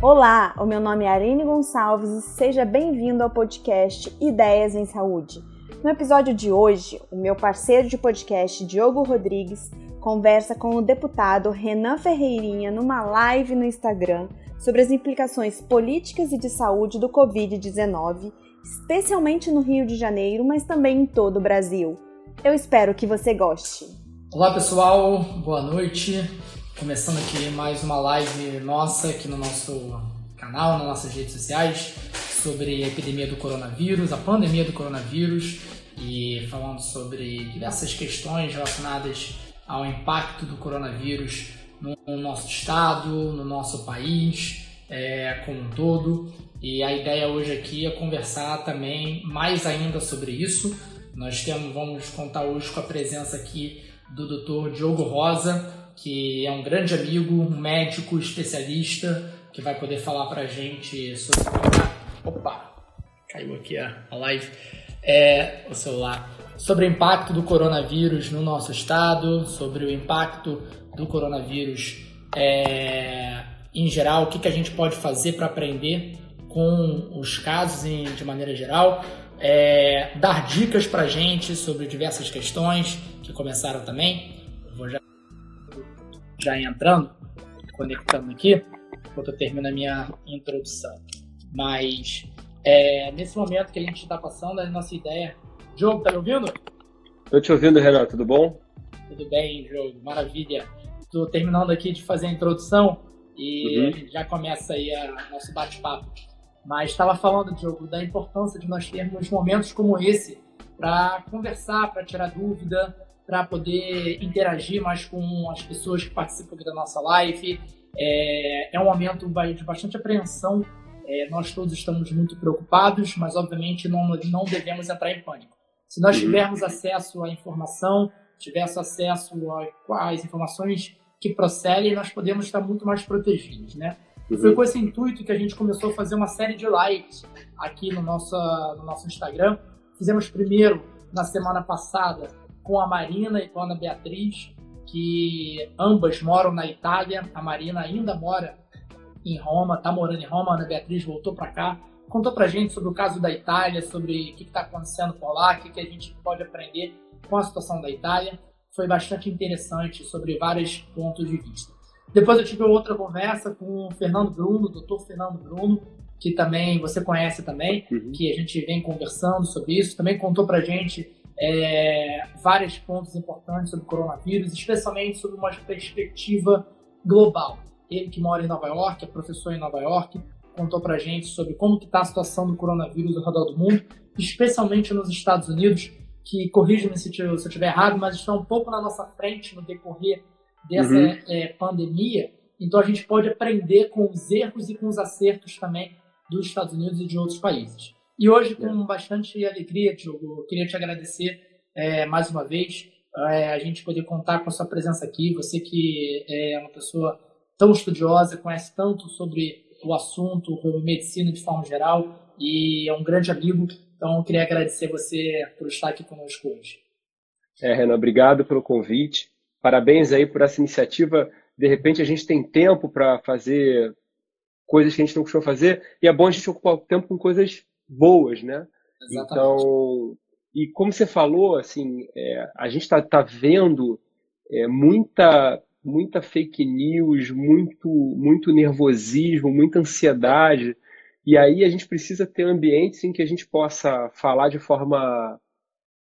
Olá, o meu nome é Arine Gonçalves e seja bem-vindo ao podcast Ideias em Saúde. No episódio de hoje, o meu parceiro de podcast, Diogo Rodrigues, conversa com o deputado Renan Ferreirinha numa live no Instagram sobre as implicações políticas e de saúde do Covid-19, especialmente no Rio de Janeiro, mas também em todo o Brasil. Eu espero que você goste. Olá pessoal, boa noite. Começando aqui mais uma live nossa aqui no nosso canal, nas nossas redes sociais, sobre a epidemia do coronavírus, a pandemia do coronavírus e falando sobre diversas questões relacionadas ao impacto do coronavírus no nosso estado, no nosso país, é, como um todo. E a ideia hoje aqui é conversar também mais ainda sobre isso. Nós temos, vamos contar hoje com a presença aqui do Dr. Diogo Rosa, que é um grande amigo, um médico especialista, que vai poder falar para a gente sobre. Opa! Caiu aqui a, live. É, o celular. Sobre o impacto do coronavírus no nosso estado, sobre o impacto do coronavírus é, em geral, o que, que a gente pode fazer para aprender com os casos em, de maneira geral, é, dar dicas para gente sobre diversas questões que começaram também. Vou já já entrando, conectando aqui, enquanto eu termino a minha introdução. Mas é, nesse momento que a gente está passando, a nossa ideia. Diogo, tá me ouvindo? Tô te ouvindo, Renato, tudo bom? Tudo bem, Diogo, maravilha. Estou terminando aqui de fazer a introdução e uhum. a gente já começa aí o nosso bate-papo. Mas estava falando, Diogo, da importância de nós termos momentos como esse para conversar, para tirar dúvida, para poder interagir mais com as pessoas que participam da nossa live. É, é um momento de bastante apreensão. É, nós todos estamos muito preocupados, mas obviamente não, não devemos entrar em pânico. Se nós uhum. tivermos acesso à informação, tivermos acesso às informações que procedem, nós podemos estar muito mais protegidos, né? E foi uhum. com esse intuito que a gente começou a fazer uma série de lives aqui no nosso, no nosso Instagram. Fizemos primeiro, na semana passada, com a Marina e com a Ana Beatriz, que ambas moram na Itália. A Marina ainda mora em Roma, está morando em Roma. A Ana Beatriz voltou para cá, contou para gente sobre o caso da Itália, sobre o que está acontecendo por lá, o que, que a gente pode aprender com a situação da Itália. Foi bastante interessante sobre vários pontos de vista. Depois eu tive outra conversa com o Fernando Bruno, o doutor Fernando Bruno, que também você conhece também, uhum. que a gente vem conversando sobre isso. Também contou para gente é, vários pontos importantes sobre o coronavírus, especialmente sobre uma perspectiva global. Ele que mora em Nova York, é professor em Nova York, contou para gente sobre como está a situação do coronavírus ao redor do mundo, especialmente nos Estados Unidos, que corrija-me se, se eu estiver errado, mas estão um pouco na nossa frente no decorrer dessa uhum. é, pandemia. Então a gente pode aprender com os erros e com os acertos também dos Estados Unidos e de outros países. E hoje, com bastante alegria, Diogo, eu queria te agradecer é, mais uma vez é, a gente poder contar com a sua presença aqui. Você que é uma pessoa tão estudiosa, conhece tanto sobre o assunto, sobre medicina de forma geral, e é um grande amigo. Então, eu queria agradecer você por estar aqui conosco hoje. É, Renan, obrigado pelo convite. Parabéns aí por essa iniciativa. De repente, a gente tem tempo para fazer coisas que a gente não costuma fazer, e é bom a gente ocupar o tempo com coisas boas, né? Exatamente. Então, e como você falou, assim, é, a gente está tá vendo é, muita muita fake news, muito muito nervosismo, muita ansiedade. E aí a gente precisa ter ambientes em que a gente possa falar de forma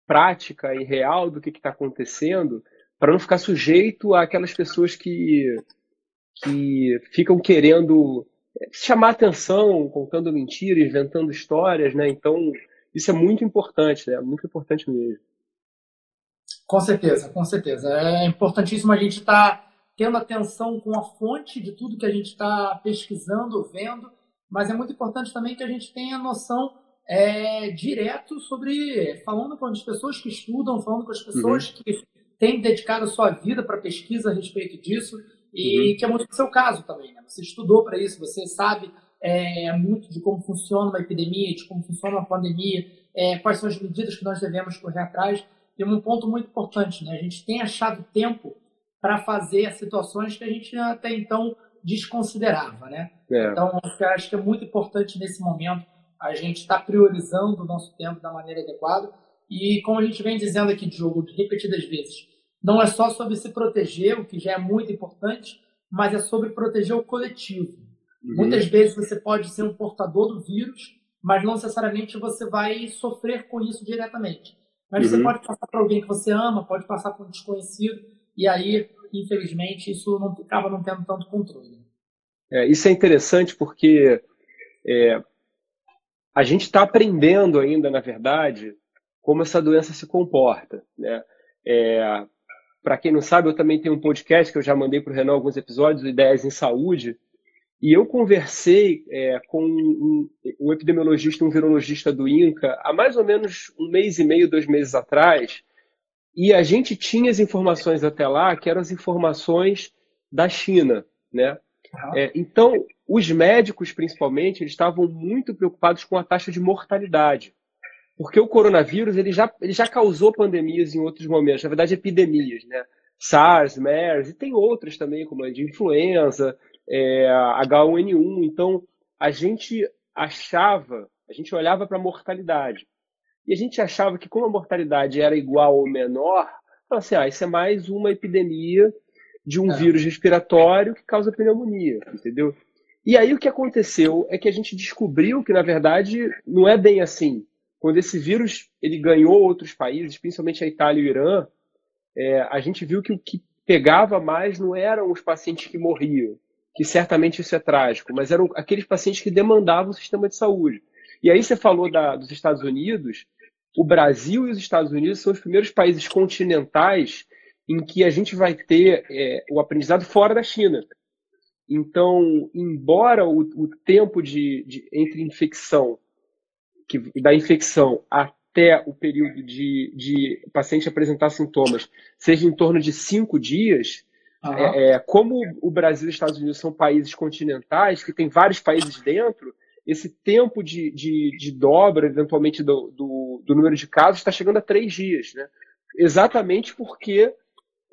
prática e real do que está acontecendo, para não ficar sujeito àquelas pessoas que, que ficam querendo chamar atenção, contando mentiras, inventando histórias, né? Então, isso é muito importante, né? Muito importante mesmo. Com certeza, com certeza. É importantíssimo a gente estar tá tendo atenção com a fonte de tudo que a gente está pesquisando, vendo, mas é muito importante também que a gente tenha noção é, direto sobre, falando com as pessoas que estudam, falando com as pessoas uhum. que têm dedicado a sua vida para pesquisa a respeito disso, e uhum. que é muito o seu caso também. Né? Você estudou para isso, você sabe é, muito de como funciona uma epidemia, de como funciona uma pandemia, é, quais são as medidas que nós devemos correr atrás. E um ponto muito importante, né? a gente tem achado tempo para fazer situações que a gente até então desconsiderava, né? É. Então, acho que é muito importante nesse momento a gente estar tá priorizando o nosso tempo da maneira adequada. E como a gente vem dizendo aqui, Diogo, repetidas vezes, não é só sobre se proteger, o que já é muito importante, mas é sobre proteger o coletivo. Uhum. Muitas vezes você pode ser um portador do vírus, mas não necessariamente você vai sofrer com isso diretamente. Mas uhum. você pode passar para alguém que você ama, pode passar para um desconhecido, e aí, infelizmente, isso não acaba não tendo tanto controle. É, isso é interessante porque é, a gente está aprendendo ainda, na verdade, como essa doença se comporta. Né? É, para quem não sabe, eu também tenho um podcast que eu já mandei para o Renan alguns episódios, Ideias em Saúde, e eu conversei é, com um, um, epidemiologista, um virologista do INCA, há mais ou menos um mês e meio, dois meses atrás, e a gente tinha as informações até lá, que eram as informações da China, né? É, então, os médicos, principalmente, eles estavam muito preocupados com a taxa de mortalidade. Porque o coronavírus ele já, ele já causou pandemias em outros momentos, na verdade, epidemias, né? SARS, MERS, e tem outras também, como a de influenza, é, H1N1. Então, a gente achava, a gente olhava para a mortalidade. E a gente achava que, como a mortalidade era igual ou menor, falava assim: ah, isso é mais uma epidemia de um é. vírus respiratório que causa pneumonia, entendeu? E aí o que aconteceu é que a gente descobriu que, na verdade, não é bem assim. Quando esse vírus ele ganhou outros países, principalmente a Itália e o Irã, é, a gente viu que o que pegava mais não eram os pacientes que morriam, que certamente isso é trágico, mas eram aqueles pacientes que demandavam o sistema de saúde. E aí você falou da, dos Estados Unidos, o Brasil e os Estados Unidos são os primeiros países continentais em que a gente vai ter é, o aprendizado fora da China. Então, embora o, o tempo de, de, entre infecção, que, da infecção até o período de, de paciente apresentar sintomas seja em torno de cinco dias, uhum. é, como o Brasil e os Estados Unidos são países continentais, que tem vários países dentro, esse tempo de, de, de dobra, eventualmente, do, do, do, número de casos está chegando a três dias. Né? Exatamente porque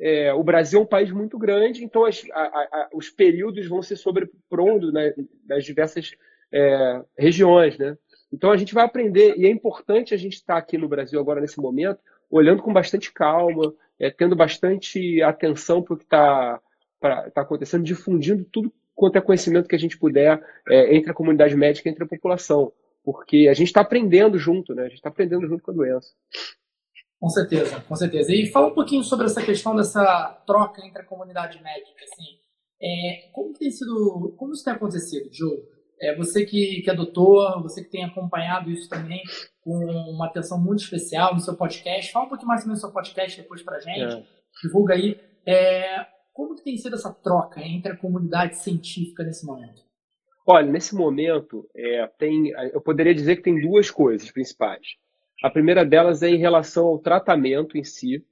é, o Brasil é um país muito grande, então as, a, a, os períodos vão se sobrepondo né, nas diversas é, regiões. Né? Então a gente vai aprender, e é importante a gente estar aqui no Brasil agora nesse momento, olhando com bastante calma, é, tendo bastante atenção para o que está tá acontecendo, difundindo tudo quanto é conhecimento que a gente puder é, entre a comunidade médica e entre a população. Porque a gente está aprendendo junto, né? A gente está aprendendo junto com a doença. Com certeza, com certeza. E fala um pouquinho sobre essa questão dessa troca entre a comunidade médica, assim. É, como tem sido, como isso tem acontecido, Joe? É, você que, que é doutor, você que tem acompanhado isso também com uma atenção muito especial no seu podcast. Fala um pouquinho mais sobre o seu podcast depois pra gente. É. Divulga aí. É, como que tem sido essa troca entre a comunidade científica nesse momento? Olha, nesse momento, é, tem, eu poderia dizer que tem duas coisas principais. A primeira delas é em relação ao tratamento em si,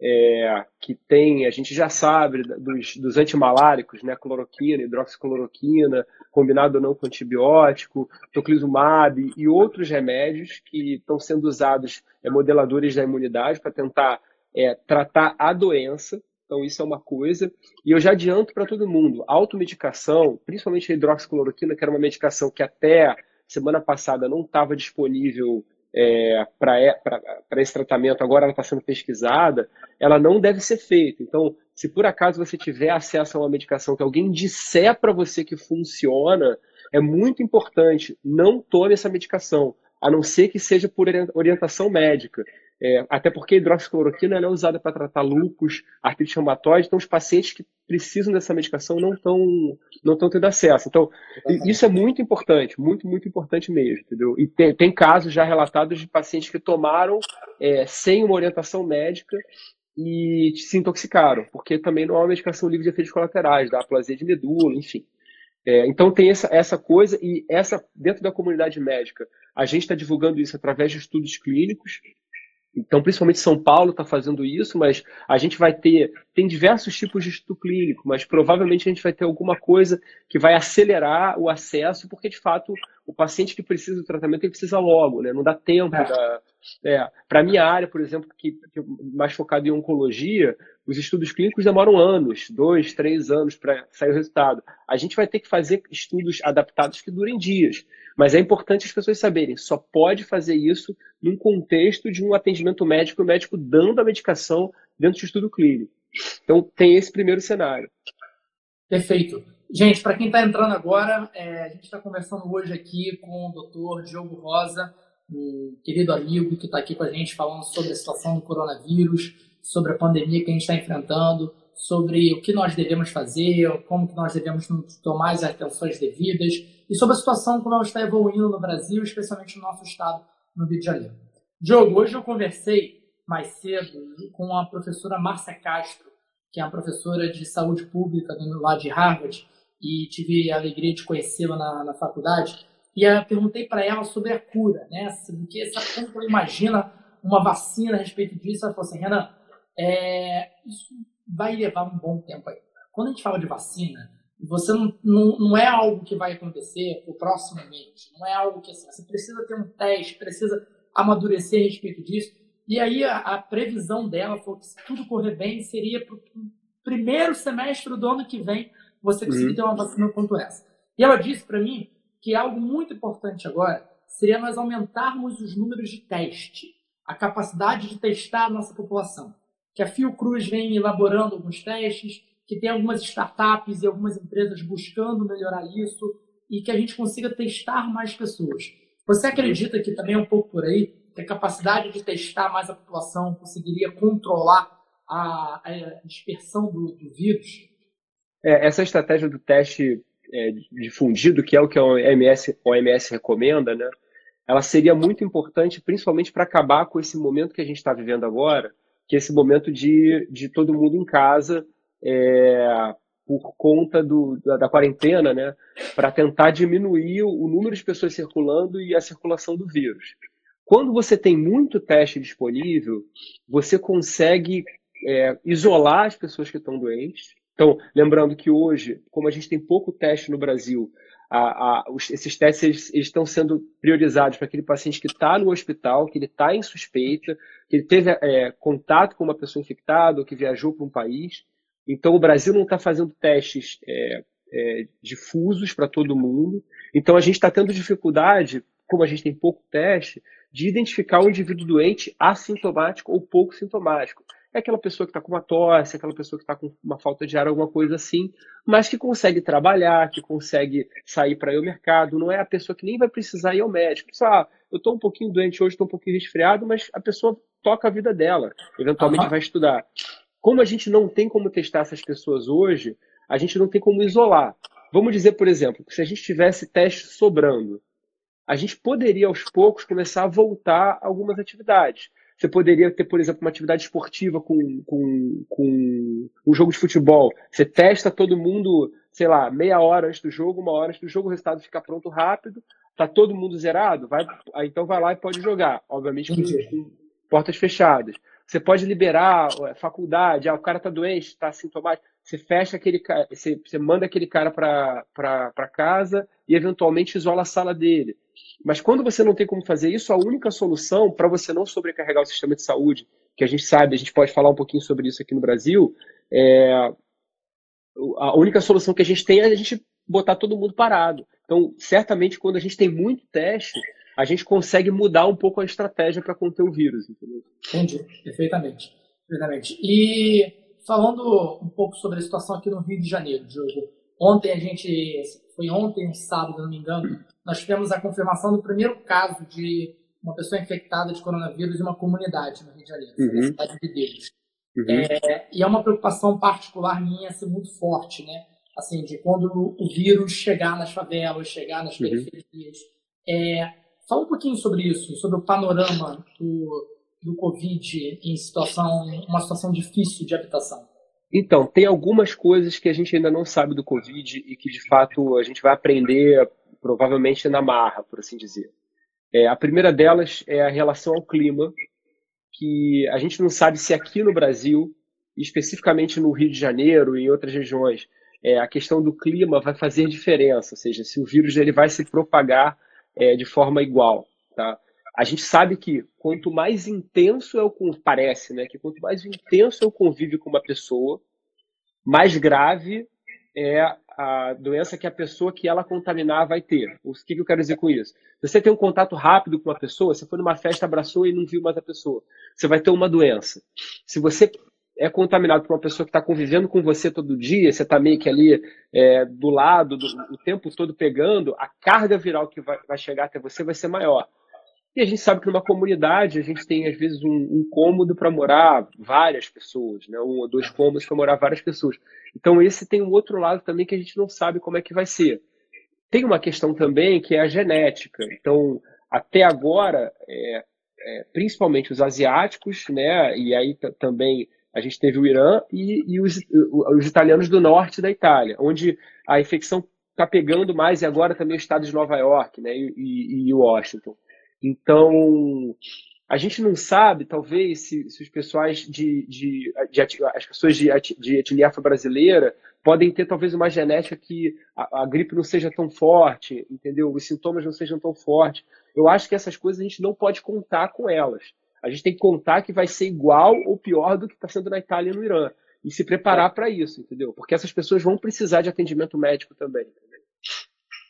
é, que tem, a gente já sabe dos, dos antimaláricos, né, cloroquina, hidroxicloroquina, combinado ou não com antibiótico, toclizumab e outros remédios que estão sendo usados, é, modeladores da imunidade para tentar é, tratar a doença. Então, isso é uma coisa. E eu já adianto para todo mundo: automedicação, principalmente a hidroxicloroquina, que era uma medicação que até semana passada não estava disponível é, para esse tratamento, agora ela está sendo pesquisada, ela não deve ser feita. Então, se por acaso você tiver acesso a uma medicação que alguém disser para você que funciona, é muito importante, não tome essa medicação, a não ser que seja por orientação médica. É, até porque a hidroxicloroquina é usada para tratar lúpus, artrite reumatoide, então os pacientes que precisam dessa medicação não estão não estão tendo acesso. Então, isso é muito importante, muito, muito importante mesmo, entendeu? E tem, tem casos já relatados de pacientes que tomaram é, sem uma orientação médica e se intoxicaram, porque também não é uma medicação livre de efeitos colaterais, da aplasia de medula, enfim. É, então tem essa, essa coisa e essa dentro da comunidade médica a gente está divulgando isso através de estudos clínicos então, principalmente São Paulo está fazendo isso, mas a gente vai ter, tem diversos tipos de estudo clínico, mas provavelmente a gente vai ter alguma coisa que vai acelerar o acesso, porque de fato o paciente que precisa do tratamento, ele precisa logo, né? Não dá tempo é. da... É, Para a minha área, por exemplo, que, que mais focado em oncologia, os estudos clínicos demoram anos, dois, três anos para sair o resultado. A gente vai ter que fazer estudos adaptados que durem dias. Mas é importante as pessoas saberem, só pode fazer isso num contexto de um atendimento médico, o médico dando a medicação dentro de estudo clínico. Então, tem esse primeiro cenário. Perfeito. Gente, para quem está entrando agora, é, a gente está conversando hoje aqui com o doutor Diogo Rosa, um querido amigo que está aqui com a gente falando sobre a situação do coronavírus, sobre a pandemia que a gente está enfrentando, sobre o que nós devemos fazer, como que nós devemos tomar as atenções devidas e sobre a situação como ela está evoluindo no Brasil, especialmente no nosso estado, no Rio de Janeiro. Diogo, hoje eu conversei mais cedo com a professora Márcia Castro, que é uma professora de saúde pública lá de Harvard, e tive a alegria de conhecê-la na, na faculdade. E eu perguntei para ela sobre a cura, né? Porque sabe como ela imagina uma vacina a respeito disso? Ela falou assim, Renan, é, isso vai levar um bom tempo aí. Quando a gente fala de vacina, você não, não, não é algo que vai acontecer proximamente, não é algo que assim, você precisa ter um teste, precisa amadurecer a respeito disso. E aí a, a previsão dela foi que se tudo correr bem, seria para o primeiro semestre do ano que vem você conseguir uhum. ter uma vacina quanto essa. E ela disse para mim que algo muito importante agora seria nós aumentarmos os números de teste, a capacidade de testar a nossa população. Que a Fiocruz vem elaborando alguns testes, que tem algumas startups e algumas empresas buscando melhorar isso e que a gente consiga testar mais pessoas. Você acredita que também é um pouco por aí que a capacidade de testar mais a população conseguiria controlar a, a dispersão do, do vírus? É, essa estratégia do teste é, difundido, que é o que a OMS, OMS recomenda, né, ela seria muito importante, principalmente para acabar com esse momento que a gente está vivendo agora, que é esse momento de, de todo mundo em casa, é, por conta do, da, da, quarentena, né, para tentar diminuir o, o número de pessoas circulando e a circulação do vírus. Quando você tem muito teste disponível, você consegue é, isolar as pessoas que estão doentes, então, lembrando que hoje, como a gente tem pouco teste no Brasil, a, a, os, esses testes eles, eles estão sendo priorizados para aquele paciente que está no hospital, que ele está em suspeita, que ele teve é, contato com uma pessoa infectada ou que viajou para um país. Então, o Brasil não está fazendo testes é, é, difusos para todo mundo. Então, a gente está tendo dificuldade, como a gente tem pouco teste, de identificar o indivíduo doente assintomático ou pouco sintomático é aquela pessoa que está com uma tosse, aquela pessoa que está com uma falta de ar, alguma coisa assim, mas que consegue trabalhar, que consegue sair para ir ao mercado. Não é a pessoa que nem vai precisar ir ao médico. Só, ah, eu estou um pouquinho doente hoje, estou um pouquinho resfriado, mas a pessoa toca a vida dela, eventualmente uhum. vai estudar. Como a gente não tem como testar essas pessoas hoje, a gente não tem como isolar. Vamos dizer, por exemplo, que se a gente tivesse teste sobrando, a gente poderia aos poucos começar a voltar a algumas atividades. Você poderia ter, por exemplo, uma atividade esportiva com, com, com um jogo de futebol. Você testa todo mundo, sei lá, meia hora antes do jogo, uma hora antes do jogo, o resultado fica pronto rápido. Tá todo mundo zerado? Vai, então vai lá e pode jogar. Obviamente com, com portas fechadas. Você pode liberar a faculdade, ah, o cara tá doente, tá sintomático. Você fecha aquele cara, você, você manda aquele cara para casa e eventualmente isola a sala dele. Mas quando você não tem como fazer isso, a única solução para você não sobrecarregar o sistema de saúde, que a gente sabe, a gente pode falar um pouquinho sobre isso aqui no Brasil, é, a única solução que a gente tem é a gente botar todo mundo parado. Então, certamente, quando a gente tem muito teste, a gente consegue mudar um pouco a estratégia para conter o vírus. Entendeu? Entendi, perfeitamente. perfeitamente. E falando um pouco sobre a situação aqui no Rio de Janeiro, Diogo. Ontem a gente, foi ontem, sábado, não me engano, nós tivemos a confirmação do primeiro caso de uma pessoa infectada de coronavírus em uma comunidade no Rio de Janeiro, uhum. na cidade de Deus. Uhum. É, e é uma preocupação particular minha assim, muito forte, né? Assim, de quando o vírus chegar nas favelas, chegar nas uhum. periferias. É, fala um pouquinho sobre isso, sobre o panorama do, do Covid em situação, uma situação difícil de habitação. Então, tem algumas coisas que a gente ainda não sabe do Covid e que, de fato, a gente vai aprender provavelmente na marra, por assim dizer. É, a primeira delas é a relação ao clima, que a gente não sabe se aqui no Brasil, especificamente no Rio de Janeiro e em outras regiões, é, a questão do clima vai fazer diferença, ou seja, se o vírus ele vai se propagar é, de forma igual, tá? A gente sabe que quanto mais intenso é o parece, né, que quanto mais intenso é o convívio com uma pessoa, mais grave é a doença que a pessoa que ela contaminar vai ter. O que, eu quero dizer com isso? Você tem um contato rápido com uma pessoa, você foi numa festa, abraçou e não viu mais a pessoa, você vai ter uma doença. Se você é contaminado por uma pessoa que está convivendo com você todo dia, você está meio que ali é, do lado, do, o tempo todo pegando, a carga viral que vai, vai, chegar até você vai ser maior. E a gente sabe que numa comunidade a gente tem, às vezes, um, um cômodo para morar várias pessoas, né? um ou dois cômodos para morar várias pessoas. Então, esse tem um outro lado também que a gente não sabe como é que vai ser. Tem uma questão também que é a genética. Então, até agora, é, é, principalmente os asiáticos, né? e aí também a gente teve o Irã e, e os, os, italianos do norte da Itália, onde a infecção está pegando mais, e agora também o estado de Nova York né, e, e, e Washington. Então, a gente não sabe, talvez, se, se os pessoais de, de, de, as pessoas de, de etnia afro-brasileira podem ter talvez uma genética que a, a, gripe não seja tão forte, entendeu? Os sintomas não sejam tão fortes. Eu acho que essas coisas a gente não pode contar com elas a gente tem que contar que vai ser igual ou pior do que está sendo na Itália e no Irã. E se preparar para isso, entendeu? Porque essas pessoas vão precisar de atendimento médico também.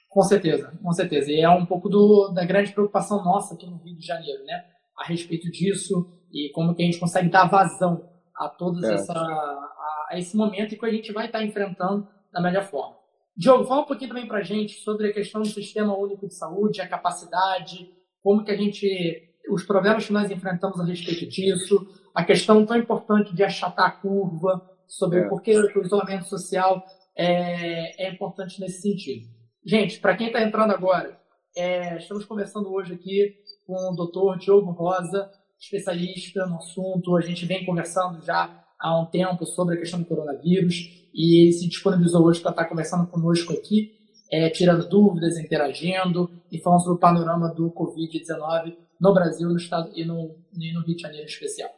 Com certeza, com certeza. E é um pouco do, da grande preocupação nossa aqui no Rio de Janeiro, né? A respeito disso e como que a gente consegue dar vazão a todos é. essa, a, a, esse momento e que a gente vai estar enfrentando da melhor forma. Diogo, fala um pouquinho também para a gente sobre a questão do Sistema Único de Saúde, a capacidade, como que a gente os problemas que nós enfrentamos a respeito disso, a questão tão importante de achatar a curva, sobre é. o porquê o isolamento social é, é importante nesse sentido. Gente, para quem está entrando agora, é, estamos conversando hoje aqui com o Dr. Diogo Rosa, especialista no assunto. A gente vem conversando já há um tempo sobre a questão do coronavírus e ele se disponibilizou hoje para estar tá conversando conosco aqui, é, tirando dúvidas, interagindo e falando sobre o panorama do Covid-19 no Brasil no estado, e, no, e no Rio de Janeiro em especial.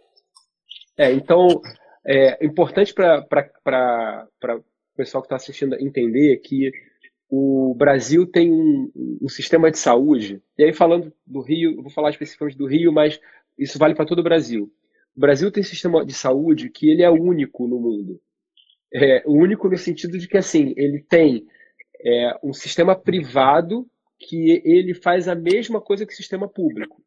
É, então, é importante para o pessoal que está assistindo entender que o Brasil tem um, um, sistema de saúde, e aí falando do Rio, vou falar especificamente do Rio, mas isso vale para todo o Brasil. O Brasil tem um sistema de saúde que ele é único no mundo. É único no sentido de que assim ele tem é, um sistema privado que ele faz a mesma coisa que o sistema público.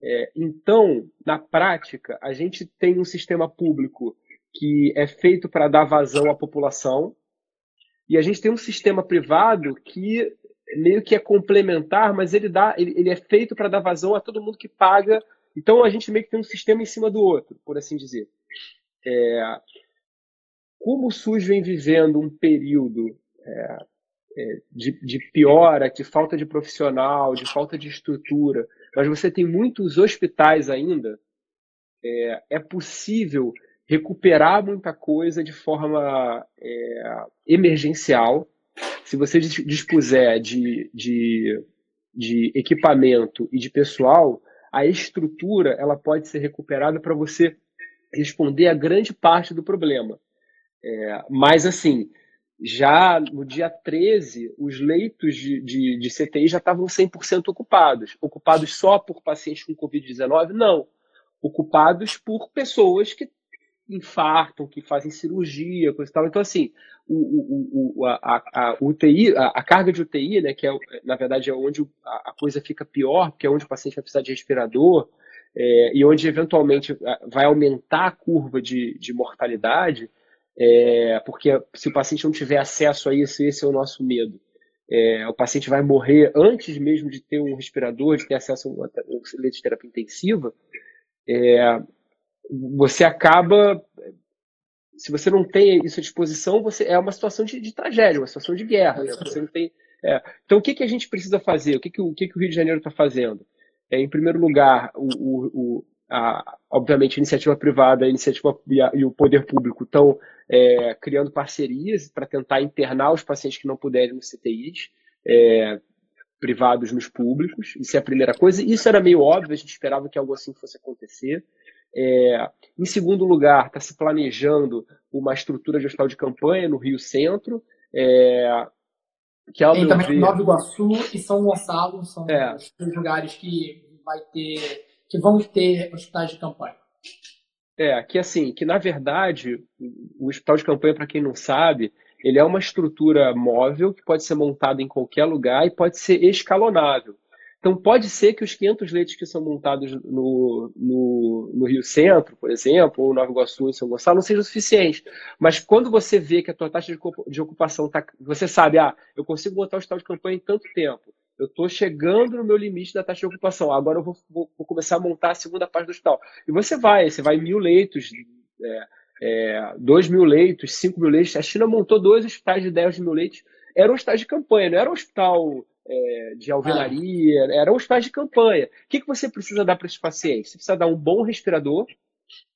É, então, na prática, a gente tem um sistema público que é feito para dar vazão à população, e a gente tem um sistema privado que meio que é complementar, mas ele, dá, ele, ele é feito para dar vazão a todo mundo que paga. Então a gente meio que tem um sistema em cima do outro, por assim dizer. É, como o SUS vem vivendo um período é, é de, de piora, de falta de profissional, de falta de estrutura, mas você tem muitos hospitais ainda, é, é possível recuperar muita coisa de forma é, emergencial. Se você dispuser de, de, de equipamento e de pessoal, a estrutura ela pode ser recuperada para você responder a grande parte do problema. É, mas, assim, já no dia 13, os leitos de, de, de CTI já estavam 100% ocupados. Ocupados só por pacientes com Covid-19? Não. Ocupados por pessoas que infartam, que fazem cirurgia, coisa e tal. Então, assim, o, o, o, a, a, UTI, a, a, carga de UTI, né, que é, na verdade é onde a, coisa fica pior, porque é onde o paciente vai precisar de respirador, é, e onde eventualmente vai aumentar a curva de, de mortalidade, é, porque se o paciente não tiver acesso a isso, esse é o nosso medo. É, o paciente vai morrer antes mesmo de ter um respirador, de ter acesso a um leite de terapia intensiva. É, você acaba, se você não tem isso à disposição, você é uma situação de, de tragédia, uma situação de guerra. Né? Você não tem, é. Então, o que, que a gente precisa fazer? O que, que, o, que, que o Rio de Janeiro está fazendo? É, em primeiro lugar, o, o, a, obviamente, a iniciativa privada a iniciativa e, a, e o poder público estão é, criando parcerias para tentar internar os pacientes que não puderem nos CTIs, é, privados nos públicos. Isso é a primeira coisa. Isso era meio óbvio, a gente esperava que algo assim fosse acontecer. É, em segundo lugar, está se planejando uma estrutura de hospital de campanha no Rio Centro. É, Que ao Tem também ver... Nova Iguaçu e São Gonçalo, são é. os lugares que vai ter, que vão ter hospitais de campanha. É, que assim, que na verdade, o hospital de campanha, para quem não sabe, ele é uma estrutura móvel que pode ser montada em qualquer lugar e pode ser escalonável. Então, pode ser que os 500 leitos que são montados no, no, no, Rio Centro, por exemplo, ou Nova Iguaçu e São Gonçalo, não sejam suficientes. Mas quando você vê que a tua taxa de, de ocupação está. Você sabe, ah, eu consigo montar o hospital de campanha em tanto tempo. Eu estou chegando no meu limite da taxa de ocupação. Agora eu vou, vou, vou, começar a montar a segunda parte do hospital. E você vai, você vai mil leitos, é, é, dois mil leitos, cinco mil leitos. A China montou dois hospitais de 10 mil leitos. Era um hospital de campanha, não era um hospital é, de alvenaria, ah. era um hospital de campanha. O que, que você precisa dar para esses pacientes? Você precisa dar um bom respirador,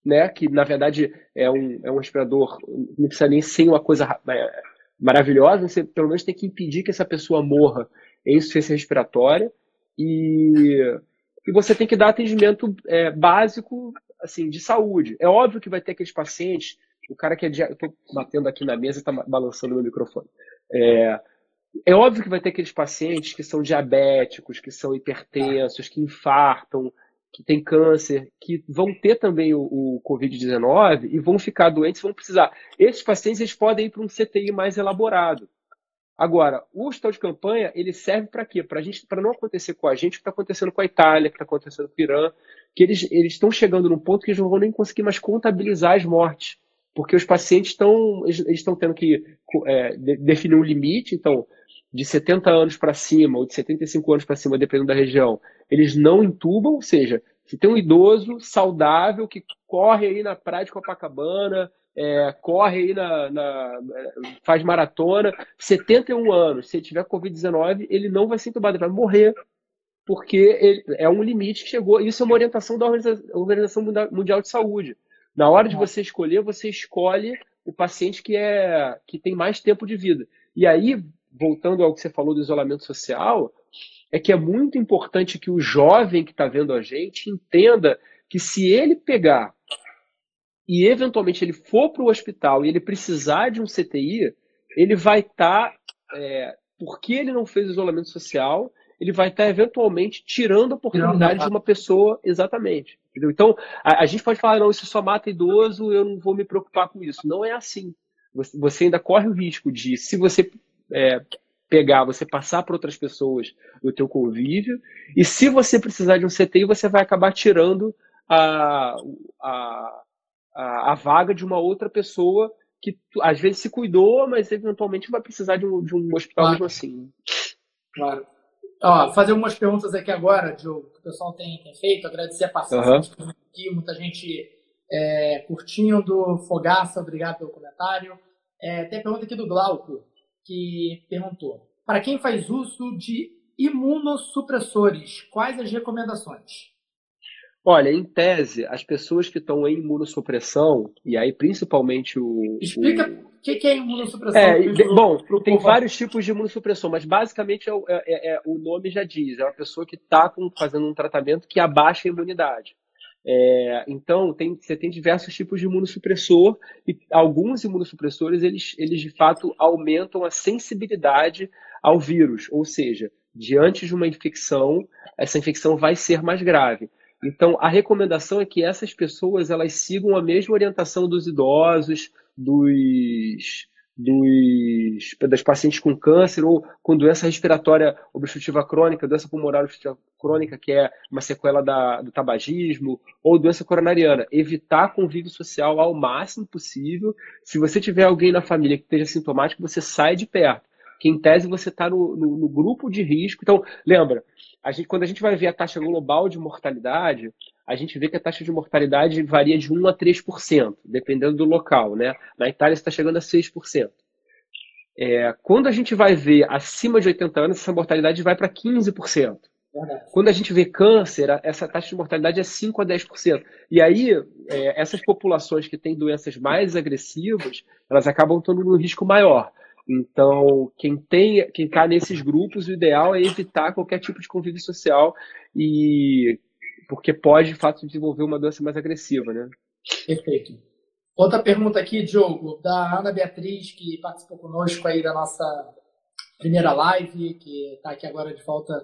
né, que na verdade é um, é um respirador, não precisa nem ser uma coisa é, maravilhosa, você pelo menos tem que impedir que essa pessoa morra em insuficiência respiratória e, e você tem que dar atendimento é, básico assim de saúde. É óbvio que vai ter aqueles pacientes, o cara que é. Dia... Estou batendo aqui na mesa e está balançando meu microfone. É, é óbvio que vai ter aqueles pacientes que são diabéticos, que são hipertensos, que infartam, que têm câncer, que vão ter também o, o Covid-19 e vão ficar doentes, vão precisar. Esses pacientes eles podem ir para um CTI mais elaborado. Agora, o hospital de campanha, ele serve para quê? Para gente, para não acontecer com a gente o que está acontecendo com a Itália, o que está acontecendo com o Irã, que eles estão chegando num ponto que eles não vão nem conseguir mais contabilizar as mortes, porque os pacientes estão estão tendo que é, definir um limite, então de 70 anos para cima ou de 75 anos para cima, dependendo da região, eles não entubam, ou seja, se tem um idoso saudável que corre aí na praia de Copacabana, é, corre aí na, na, faz maratona, 71 anos, se ele tiver Covid-19, ele não vai ser entubado, ele vai morrer, porque ele, é um limite que chegou. Isso é uma orientação da Organização Mundial de Saúde. Na hora de você escolher, você escolhe o paciente que é que tem mais tempo de vida. E aí, voltando ao que você falou do isolamento social, é que é muito importante que o jovem que está vendo a gente entenda que se ele pegar e eventualmente ele for para o hospital e ele precisar de um CTI, ele vai estar, tá, é, porque ele não fez isolamento social, ele vai estar tá eventualmente tirando a oportunidade de uma pessoa, exatamente. Entendeu? Então, a, a, gente pode falar, não, isso só mata idoso, eu não vou me preocupar com isso. Não é assim. Você, você ainda corre o risco de, se você é, pegar, você passar para outras pessoas o teu convívio. E se você precisar de um CTI, você vai acabar tirando a, a, a, a vaga de uma outra pessoa que às vezes se cuidou, mas eventualmente vai precisar de um, de um hospital claro. mesmo assim. Claro. Ó, fazer umas perguntas aqui agora, Diogo, que o pessoal tem, tem feito. Agradecer a paciência uhum. aqui, muita gente é, curtindo. Fogaça, obrigado pelo comentário. É, tem a pergunta aqui do Glauco que perguntou: para quem faz uso de imunossupressores, quais as recomendações? Olha, em tese, as pessoas que estão em imunossupressão, e aí principalmente o. Explica o que, que é imunossupressão. É, de, bom, tem vários tipos de imunossupressão, mas basicamente é, é, é, é, o nome já diz: é uma pessoa que está fazendo um tratamento que abaixa a imunidade. É, então, tem, você tem diversos tipos de imunossupressor e alguns imunossupressores, eles, eles de fato aumentam a sensibilidade ao vírus, ou seja, diante de uma infecção, essa infecção vai ser mais grave. Então, a recomendação é que essas pessoas elas sigam a mesma orientação dos idosos, dos, dos, das pacientes com câncer ou com doença respiratória obstrutiva crônica, doença pulmonar obstrutiva crônica, que é uma sequela da, do tabagismo, ou doença coronariana. Evitar convívio social ao máximo possível. Se você tiver alguém na família que esteja sintomático, você sai de perto. Que em tese você está no, no, no, grupo de risco. Então, lembra, a gente, quando a gente vai ver a taxa global de mortalidade, a gente vê que a taxa de mortalidade varia de 1 a 3%, dependendo do local. Né? Na Itália está chegando a 6%. É, quando a gente vai ver acima de 80 anos, essa mortalidade vai para 15%. Quando a gente vê câncer, essa taxa de mortalidade é 5 a 10%. E aí, é, essas populações que têm doenças mais agressivas, elas acabam tendo um risco maior. Então, quem tem, quem está nesses grupos, o ideal é evitar qualquer tipo de convívio social e porque pode, de fato, desenvolver uma doença mais agressiva, né? Perfeito. Outra pergunta aqui, Diogo, da Ana Beatriz, que participou conosco aí da nossa primeira live, que está aqui agora de volta,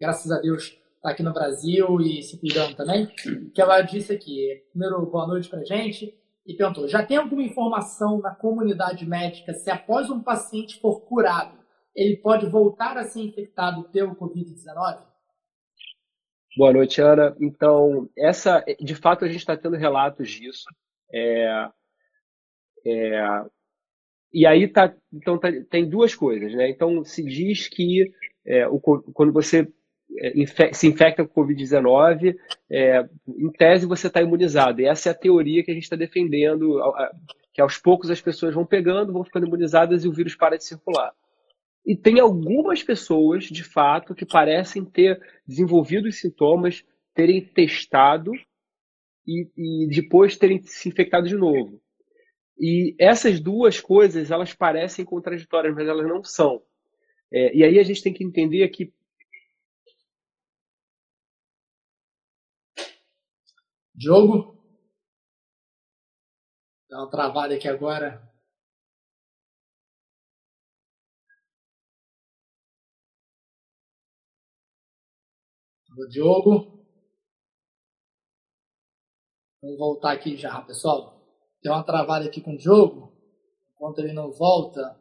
graças a Deus, está aqui no Brasil e se cuidando também, que ela disse aqui, primeiro, boa noite para gente, e perguntou, já tem alguma informação na comunidade médica se após um paciente for curado, ele pode voltar a ser infectado pelo Covid-19? Boa noite, Ana. Então, essa, de fato, a gente está tendo relatos disso. É, é, e aí tá, então tá, tem duas coisas, né? Então se diz que é, o, quando você é, se infecta com Covid-19, é, em tese você está imunizado. E essa é a teoria que a gente está defendendo, que aos poucos as pessoas vão pegando, vão ficando imunizadas e o vírus para de circular. E tem algumas pessoas, de fato, que parecem ter desenvolvido os sintomas, terem testado e, e depois terem se infectado de novo. E essas duas coisas, elas parecem contraditórias, mas elas não são. É, e aí a gente tem que entender que Diogo? Dá uma travada aqui agora. O Diogo. Vamos voltar aqui já, pessoal. Deu uma travada aqui com o Diogo. Enquanto ele não volta.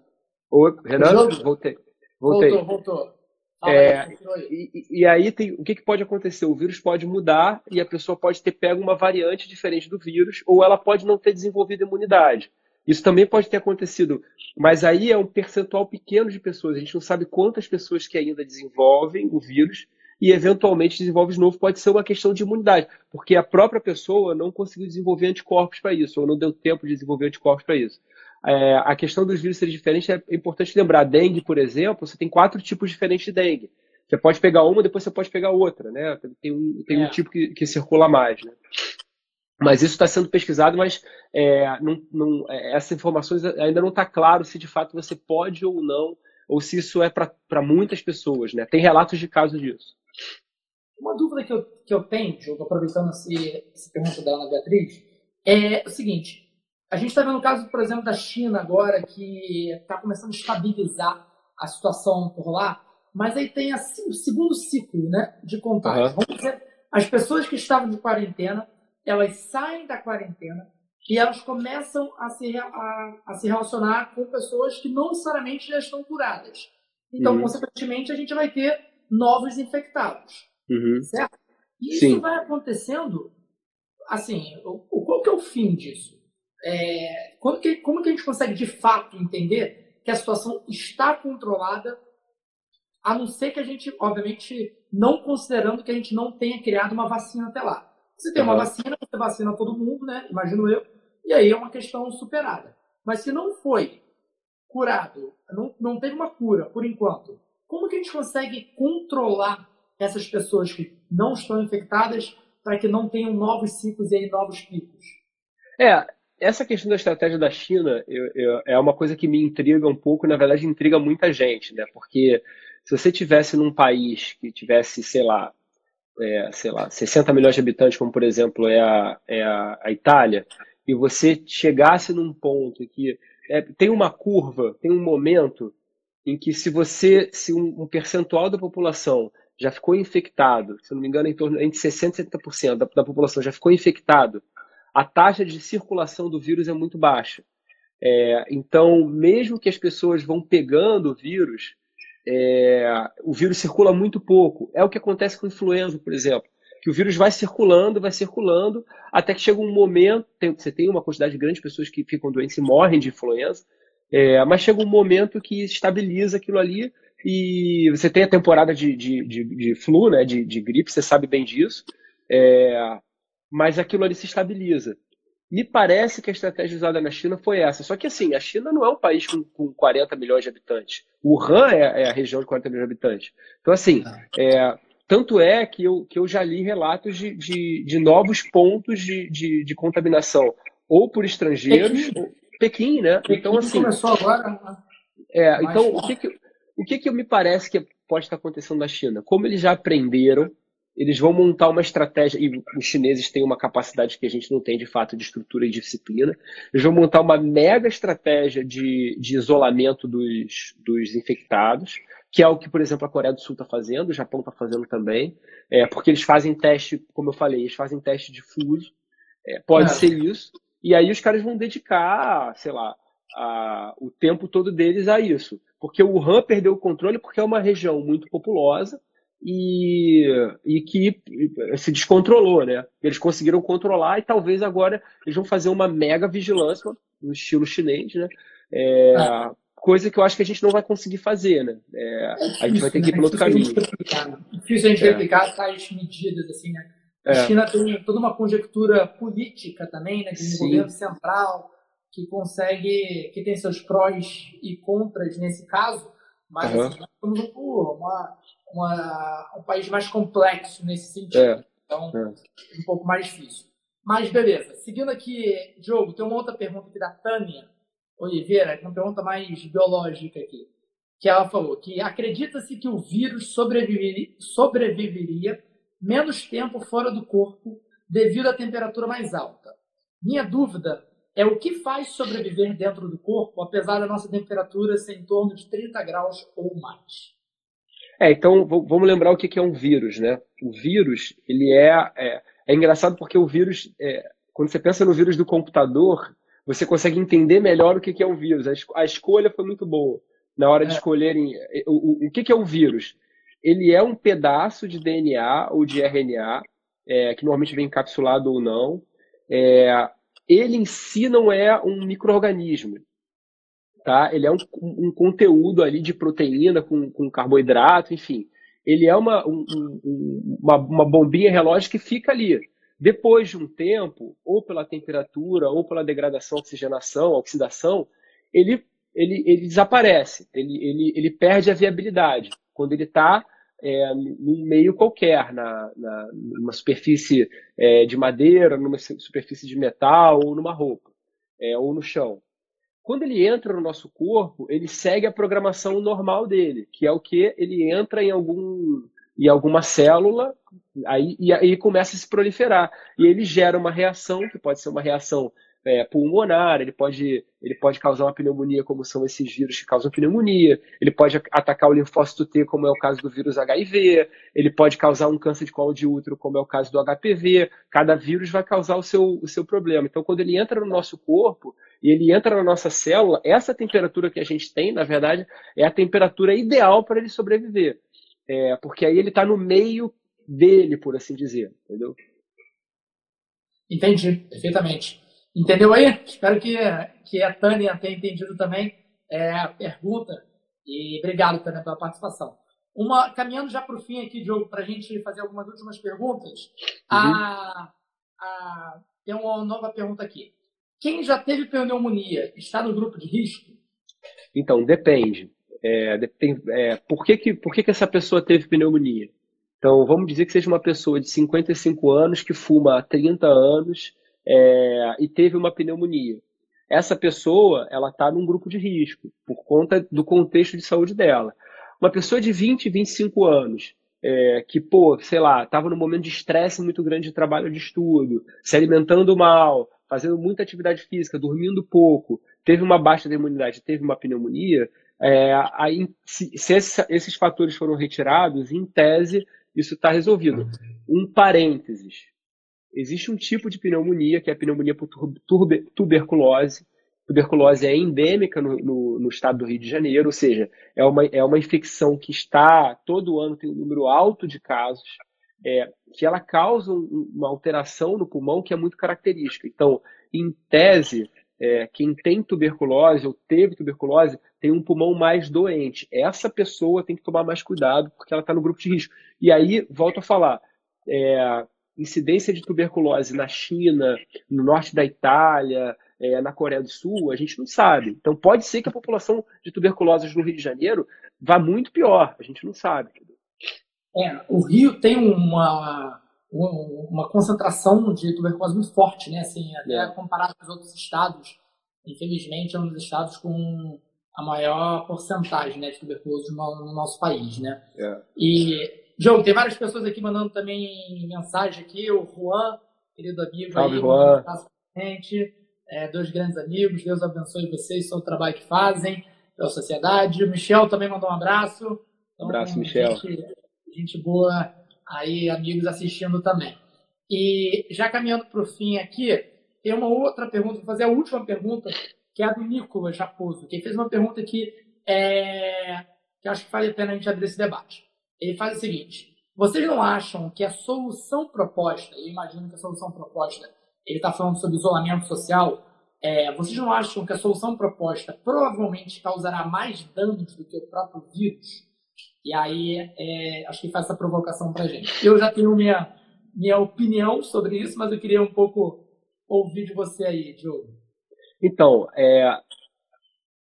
Oi, Renato, voltei. Voltei. Voltou, voltou. É, e, e, aí tem, o que, que, pode acontecer? O vírus pode mudar e a pessoa pode ter pego uma variante diferente do vírus, ou ela pode não ter desenvolvido imunidade. Isso também pode ter acontecido, mas aí é um percentual pequeno de pessoas. A gente não sabe quantas pessoas que ainda desenvolvem o vírus e eventualmente desenvolve de novo. Pode ser uma questão de imunidade, porque a própria pessoa não conseguiu desenvolver anticorpos para isso, ou não deu tempo de desenvolver anticorpos para isso. É, a questão dos vírus serem diferentes é importante lembrar. Dengue, por exemplo, você tem quatro tipos diferentes de dengue. Você pode pegar uma, depois você pode pegar outra, né? Tem um, tem é. um tipo que, que circula mais, né? Mas isso está sendo pesquisado, mas é, não, não, é, essas informações ainda não está claro se de fato você pode ou não, ou se isso é para muitas pessoas, né? Tem relatos de casos disso. Uma dúvida que eu, que eu tenho, aproveitando esse, esse pergunta da Ana Beatriz, é o seguinte: a gente está vendo o caso, por exemplo, da China agora, que está começando a estabilizar a situação por lá, mas aí tem assim, o segundo ciclo né, de contágio. Uhum. Vamos dizer, as pessoas que estavam de quarentena, elas saem da quarentena e elas começam a se, a, a se relacionar com pessoas que não necessariamente já estão curadas. Então, uhum. consequentemente, a gente vai ter novos infectados. Uhum. Certo? E isso Sim. vai acontecendo, assim, o, qual que é o fim disso? é, como, que, como que a gente consegue de fato entender que a situação está controlada, a não ser que a gente, obviamente, não considerando que a gente não tenha criado uma vacina até lá. Se tem uma vacina, você vacina todo mundo, né? Imagino eu, e aí é uma questão superada. Mas se não foi curado, não, não teve uma cura por enquanto, como que a gente consegue controlar essas pessoas que não estão infectadas para que não tenham novos ciclos e novos picos? É, essa questão da estratégia da China eu, eu, é uma coisa que me intriga um pouco, na verdade intriga muita gente, né? Porque se você tivesse num país que tivesse, sei lá, é, sei lá, 60 milhões de habitantes, como por exemplo é a, é a, a Itália, e você chegasse num ponto que é, tem uma curva, tem um momento em que se você, se um, um, percentual da população já ficou infectado, se não me engano, em torno entre 60% e 70% da, da população já ficou infectado, a taxa de circulação do vírus é muito baixa. É, então, mesmo que as pessoas vão pegando o vírus, é, o vírus circula muito pouco. É o que acontece com influenza, por exemplo. Que o vírus vai circulando, vai circulando, até que chega um momento, tem, você tem uma quantidade grande de pessoas que ficam doentes e morrem de influenza, é, mas chega um momento que estabiliza aquilo ali e você tem a temporada de, de, de, de flu, né, de, de gripe, você sabe bem disso. É, mas aquilo ali se estabiliza. Me parece que a estratégia usada na China foi essa. Só que assim, a China não é um país com, com 40 milhões de habitantes. O Han é, é, a região de 40 milhões de habitantes. Então, assim, é, tanto é que eu, que eu já li relatos de, de, de novos pontos de, de, de, contaminação, ou por estrangeiros, ou, Pequim né? Pequim então, assim. começou agora. Né? É, então, o que, que, o que, que me parece que pode estar acontecendo na China? Como eles já aprenderam eles vão montar uma estratégia, e os chineses têm uma capacidade que a gente não tem de fato de estrutura e disciplina, eles vão montar uma mega estratégia de, de isolamento dos, dos infectados, que é o que, por exemplo, a Coreia do Sul está fazendo, o Japão está fazendo também, é, porque eles fazem teste, como eu falei, eles fazem teste de fuso, é, pode é. ser isso, e aí os caras vão dedicar, sei lá, a, o tempo todo deles a isso. Porque o Wuhan perdeu o controle porque é uma região muito populosa e, e que se descontrolou, né? Eles conseguiram controlar e talvez agora eles vão fazer uma mega vigilância no estilo chinês, né? É, ah. Coisa que eu acho que a gente não vai conseguir fazer, né? É, é difícil, a gente vai ter que ir né? pelo outro caminho. É difícil a gente replicar tais medidas, assim, né? A é. China tem toda uma conjectura política também, né? De um governo central que consegue, que tem seus prós e contras nesse caso, mas uhum. assim, nós somos uma, uma, um país mais complexo nesse sentido. É. Então, é. um pouco mais difícil. Mas beleza. Seguindo aqui, Diogo, tem uma outra pergunta aqui da Tânia Oliveira, uma pergunta mais biológica aqui. Que ela falou que acredita-se que o vírus sobreviveria, sobreviveria menos tempo fora do corpo devido à temperatura mais alta. Minha dúvida é o que faz sobreviver dentro do corpo, apesar da nossa temperatura ser em torno de 30 graus ou mais. É, então vamos lembrar o que é um vírus, né? O vírus, ele é, é, é engraçado porque o vírus, é, quando você pensa no vírus do computador, você consegue entender melhor o que é um vírus. A, escolha foi muito boa na hora de é. escolherem é, o, o, o que é um vírus. Ele é um pedaço de DNA ou de RNA, é, que normalmente vem encapsulado ou não, é, ele em si não é um microorganismo. Tá? Ele é um, um conteúdo ali de proteína com, com carboidrato, enfim. Ele é uma, um, uma, uma bombinha relógio que fica ali. Depois de um tempo, ou pela temperatura, ou pela degradação, oxigenação, oxidação, ele, ele, ele desaparece, ele, ele, ele perde a viabilidade. Quando ele está é, num meio qualquer, na, na, numa superfície é, de madeira, numa superfície de metal ou numa roupa, é, ou no chão. Quando ele entra no nosso corpo, ele segue a programação normal dele, que é o que ele entra em algum em alguma célula aí, e aí começa a se proliferar. E ele gera uma reação, que pode ser uma reação é, pulmonar, ele pode, ele pode causar uma pneumonia, como são esses vírus que causam pneumonia, ele pode atacar o linfócito T, como é o caso do vírus HIV, ele pode causar um câncer de colo de útero, como é o caso do HPV. Cada vírus vai causar o seu, o seu problema. Então, quando ele entra no nosso corpo e ele entra na nossa célula, essa temperatura que a gente tem, na verdade, é a temperatura ideal para ele sobreviver. É, porque aí ele está no meio dele, por assim dizer, entendeu? Entendi, perfeitamente. Entendeu aí? Espero que, que a Tânia tenha entendido também é, a pergunta. E obrigado, Tânia, pela participação. Uma, caminhando já para o fim aqui, Diogo, para a gente fazer algumas últimas perguntas. Uhum. A, a, tem uma nova pergunta aqui. Quem já teve pneumonia está no grupo de risco? Então, depende. É, é, por que, que, por que, que essa pessoa teve pneumonia? Então, vamos dizer que seja uma pessoa de 55 anos que fuma há 30 anos é, e teve uma pneumonia. Essa pessoa, ela está num grupo de risco, por conta do contexto de saúde dela. Uma pessoa de 20, 25 anos, é, que, pô, sei lá, estava num momento de estresse muito grande de trabalho de estudo, se alimentando mal, fazendo muita atividade física, dormindo pouco, teve uma baixa de imunidade, teve uma pneumonia, é, aí, se, se esses, esses, fatores foram retirados, em tese, isso está resolvido. Um parênteses. Existe um tipo de pneumonia, que é a pneumonia por tuberculose. Tuberculose é endêmica no, no, no, estado do Rio de Janeiro, ou seja, é uma, é uma infecção que está, todo ano tem um número alto de casos, é, que ela causa uma alteração no pulmão que é muito característica. Então, em tese, é, quem tem tuberculose ou teve tuberculose tem um pulmão mais doente. Essa pessoa tem que tomar mais cuidado porque ela está no grupo de risco. E aí, volto a falar, é, incidência de tuberculose na China, no norte da Itália, é, na Coreia do Sul, a gente não sabe. Então pode ser que a população de tuberculose no Rio de Janeiro vá muito pior, a gente não sabe. É, o Rio tem uma, uma concentração de tuberculose muito forte, né? Assim, até é. comparado com os outros estados, infelizmente é um dos estados com a maior porcentagem né, de tuberculose no, no nosso país, né? É. E Diogo, tem várias pessoas aqui mandando também mensagem aqui. O Juan, querido amigo Salve, aí, Juan. gente. É, dois grandes amigos. Deus abençoe vocês, o trabalho que fazem pela sociedade. O Michel também mandou um abraço. Então, um abraço, Michel. Gente, gente boa aí, amigos assistindo também. E já caminhando para o fim aqui, tem uma outra pergunta, vou fazer a última pergunta, que é a do Nicolas Japoso, que fez uma pergunta que, é, que acho que vale a pena a gente abrir esse debate. Ele faz o seguinte: vocês não acham que a solução proposta, eu imagino que a solução proposta, ele está falando sobre isolamento social, é, vocês não acham que a solução proposta provavelmente causará mais danos do que o próprio vírus? E aí, é, acho que faz essa provocação para gente. Eu já tenho minha, minha opinião sobre isso, mas eu queria um pouco ouvir de você aí, Diogo. Então, é...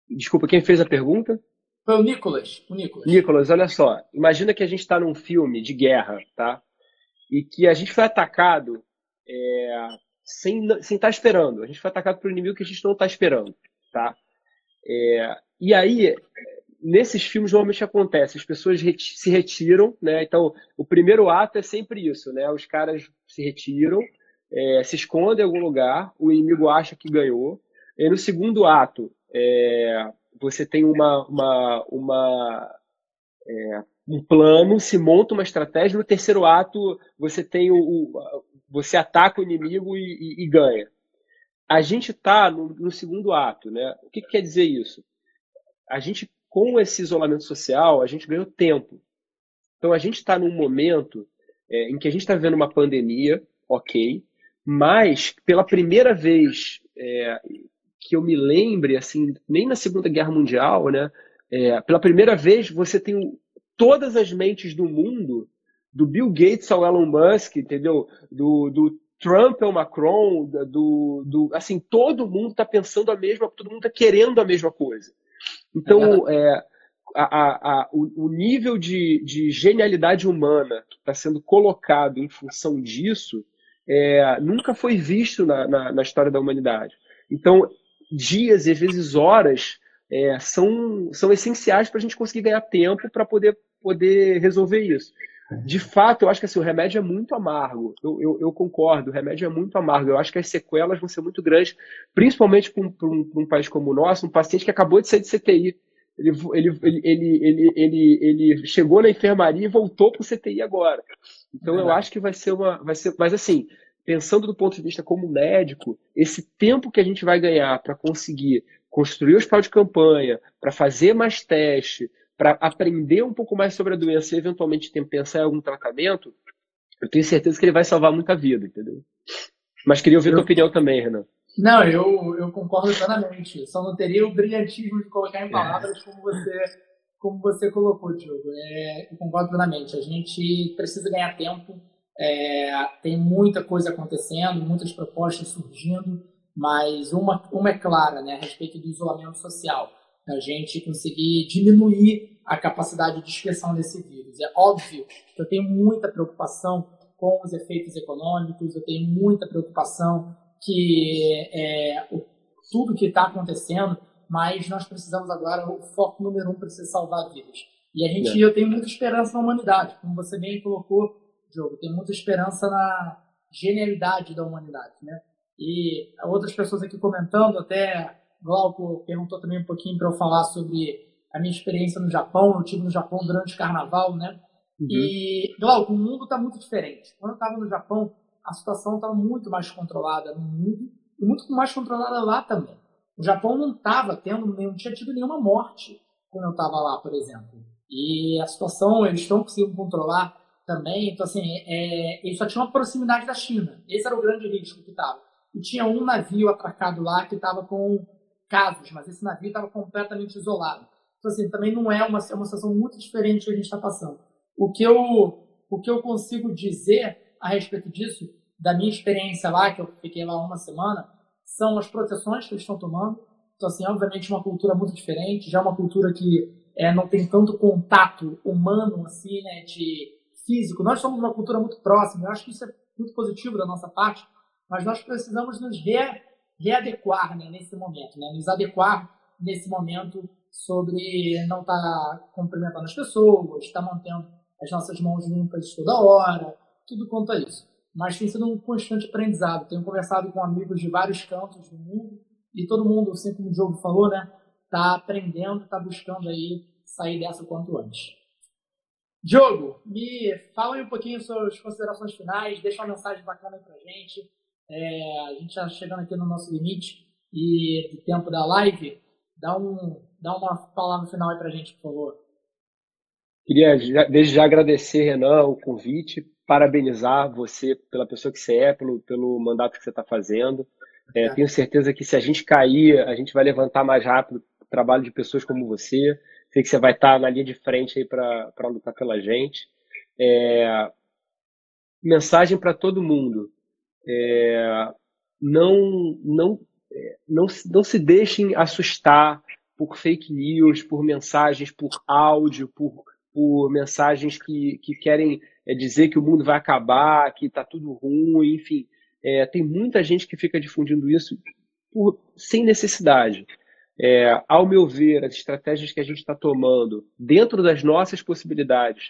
desculpa, quem fez a pergunta? Foi o Nicolas. O Nicolas. Nicolas, olha só. Imagina que a gente está num filme de guerra, tá? E que a gente foi atacado é, sem estar tá esperando. A gente foi atacado por um inimigo que a gente não está esperando, tá? É, e aí, nesses filmes normalmente acontece, as pessoas se retiram, né? Então, o primeiro ato é sempre isso, né? Os caras se retiram, é, se escondem em algum lugar, o inimigo acha que ganhou. E no segundo ato, é, você tem uma, uma, uma é, um plano, se monta uma estratégia. No terceiro ato, você tem o, o você ataca o inimigo e, e, e ganha. A gente está no, no, segundo ato, né? O que, que, quer dizer isso? A gente, com esse isolamento social, a gente ganhou tempo. Então a gente está num momento é, em que a gente está vivendo uma pandemia, ok, mas pela primeira vez é, que eu me lembre, assim, nem na Segunda Guerra Mundial, né? É, pela primeira vez você tem todas as mentes do mundo, do Bill Gates ao Elon Musk, entendeu? Do, do Trump ao Macron, do, do assim, todo mundo está pensando a mesma, todo mundo está querendo a mesma coisa. Então, é, a, a, a, o, o, nível de, de genialidade humana que está sendo colocado em função disso é, nunca foi visto na, na, na, história da humanidade. Então, dias e às vezes horas é, são, são essenciais para a gente conseguir ganhar tempo para poder, poder resolver isso. De fato, eu acho que assim, o remédio é muito amargo. Eu, eu, eu, concordo, o remédio é muito amargo. Eu acho que as sequelas vão ser muito grandes, principalmente para um, um, um, país como o nosso, um paciente que acabou de sair de CTI. Ele, ele, ele, ele, ele, ele, chegou na enfermaria e voltou para o CTI agora. Então é eu acho que vai ser uma. Vai ser, mas assim, pensando do ponto de vista como médico, esse tempo que a gente vai ganhar para conseguir construir o hospital de campanha, para fazer mais teste, para aprender um pouco mais sobre a doença e eventualmente pensar em algum tratamento, eu tenho certeza que ele vai salvar muita vida, entendeu? Mas queria ouvir a tua opinião também, Renan. Não, eu, eu concordo plenamente. Só não teria o brilhantismo de colocar em palavras é. como você como você colocou, Diogo. É, eu concordo plenamente. A gente precisa ganhar tempo é, tem muita coisa acontecendo, muitas propostas surgindo, mas uma, uma é clara, né, a respeito do isolamento social. A gente conseguir diminuir a capacidade de expressão desse vírus. É óbvio que eu tenho muita preocupação com os efeitos econômicos, eu tenho muita preocupação que é, o, tudo que está acontecendo, mas nós precisamos agora, o foco número um precisa salvar vidas. E a gente, é. eu tenho muita esperança na humanidade, como você bem colocou, jogo. Tem muita esperança na genialidade da humanidade, né? E outras pessoas aqui comentando, até Glauco perguntou também um pouquinho para eu falar sobre a minha experiência no Japão. Eu tive no Japão durante o carnaval, né? Uhum. E, Glauco, o mundo está muito diferente. Quando eu estava no Japão, a situação estava muito mais controlada no mundo e muito mais controlada lá também. O Japão não estava tendo, não tinha tido nenhuma morte quando eu estava lá, por exemplo. E a situação, eles estão conseguindo controlar também. Então, assim, é, ele só tinha uma proximidade da China. Esse era o grande risco que estava. E tinha um navio atracado lá que estava com casos, mas esse navio estava completamente isolado. Então, assim, também não é uma, é uma situação muito diferente que a gente está passando. O que, eu, o que eu consigo dizer a respeito disso, da minha experiência lá, que eu fiquei lá uma semana, são as proteções que eles estão tomando. Então, assim, obviamente, uma cultura muito diferente, já uma cultura que é, não tem tanto contato humano, assim, né, de físico. Nós somos uma cultura muito próxima, eu acho que isso é muito positivo da nossa parte, mas nós precisamos nos re, readequar né, nesse momento, né, nos adequar nesse momento sobre não estar tá cumprimentando as pessoas, estar tá mantendo as nossas mãos limpas toda hora, tudo quanto a isso. Mas tem sido um constante aprendizado. Tenho conversado com amigos de vários cantos do mundo e todo mundo, assim como o Diogo falou, né, tá aprendendo, tá buscando aí sair dessa o quanto antes. Diogo, me fala aí um pouquinho suas considerações finais, deixa uma mensagem bacana aí pra gente. É, a gente está chegando aqui no nosso limite e do tempo da live. Dá, um, dá uma palavra final aí pra gente, por favor. Queria desde já agradecer, Renan, o convite, parabenizar você pela pessoa que você é, pelo, pelo mandato que você está fazendo. É, tenho certeza que se a gente cair, a gente vai levantar mais rápido o trabalho de pessoas como você. Sei que você vai estar na linha de frente aí para lutar pela gente. É, mensagem para todo mundo. É, não, não, é, não, não se deixem assustar por fake news, por mensagens, por áudio, por, por mensagens que, que querem é, dizer que o mundo vai acabar, que está tudo ruim, enfim. É, tem muita gente que fica difundindo isso por, sem necessidade. É, ao meu ver, as estratégias que a gente está tomando dentro das nossas possibilidades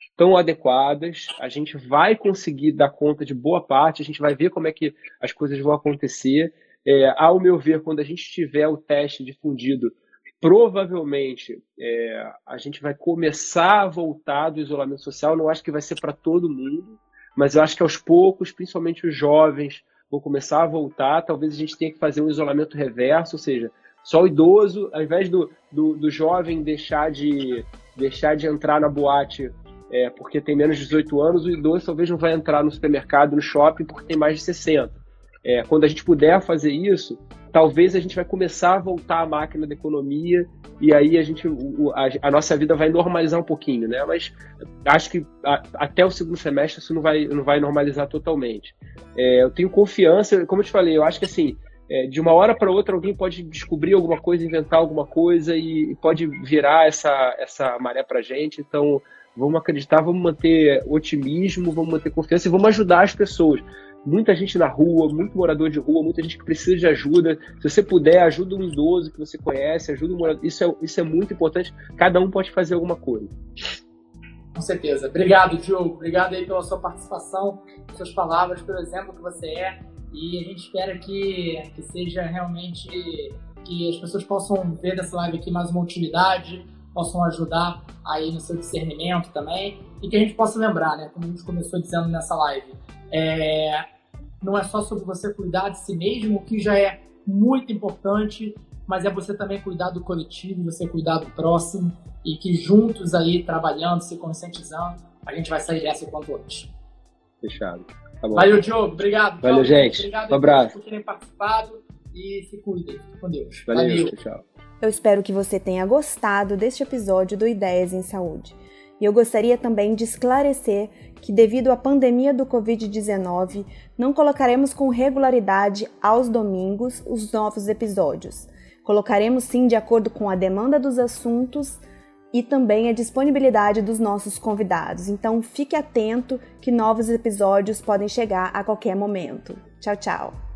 estão adequadas, a gente vai conseguir dar conta de boa parte, a gente vai ver como é que as coisas vão acontecer. É, ao meu ver, quando a gente tiver o teste difundido, provavelmente é, a gente vai começar a voltar do isolamento social. Não acho que vai ser para todo mundo, mas eu acho que aos poucos, principalmente os jovens, vão começar a voltar. Talvez a gente tenha que fazer um isolamento reverso, ou seja, só o idoso, ao invés do, do, do jovem deixar de, deixar de entrar na boate é, porque tem menos de 18 anos, o idoso talvez não vai entrar no supermercado, no shopping, porque tem mais de 60. É, quando a gente puder fazer isso, talvez a gente vai começar a voltar a máquina da economia e aí a gente a, a nossa vida vai normalizar um pouquinho, né? Mas acho que a, até o segundo semestre isso não vai não vai normalizar totalmente. É, eu tenho confiança, como eu te falei, eu acho que assim é, de uma hora para outra alguém pode descobrir alguma coisa, inventar alguma coisa e, e pode virar essa essa maré para gente. Então vamos acreditar, vamos manter otimismo, vamos manter confiança e vamos ajudar as pessoas muita gente na rua, muito morador de rua, muita gente que precisa de ajuda. Se você puder, ajuda um idoso que você conhece, ajuda um morador. Isso é, isso é muito importante. Cada um pode fazer alguma coisa. Com certeza. Obrigado, Diogo. Obrigado aí pela sua participação, suas palavras, pelo exemplo que você é. E a gente espera que, que seja realmente que as pessoas possam ver dessa live aqui mais uma utilidade, possam ajudar aí no seu discernimento também e que a gente possa lembrar, né, como a gente começou dizendo nessa live, é, não é só sobre você cuidar de si mesmo, que já é muito importante, mas é você também cuidar do coletivo, você cuidar do próximo e que juntos aí, trabalhando, se conscientizando, a gente vai sair dessa quanto antes. Fechado. Tá Valeu, Diogo. Obrigado. Valeu, gente. Obrigado um abraço. por terem participado e se cuidem. com Deus. Valeu. Valeu. Tchau. Eu espero que você tenha gostado deste episódio do Ideias em Saúde. E eu gostaria também de esclarecer que, devido à pandemia do Covid-19, não colocaremos com regularidade aos domingos os novos episódios. Colocaremos sim de acordo com a demanda dos assuntos e também a disponibilidade dos nossos convidados. Então fique atento que novos episódios podem chegar a qualquer momento. Tchau, tchau!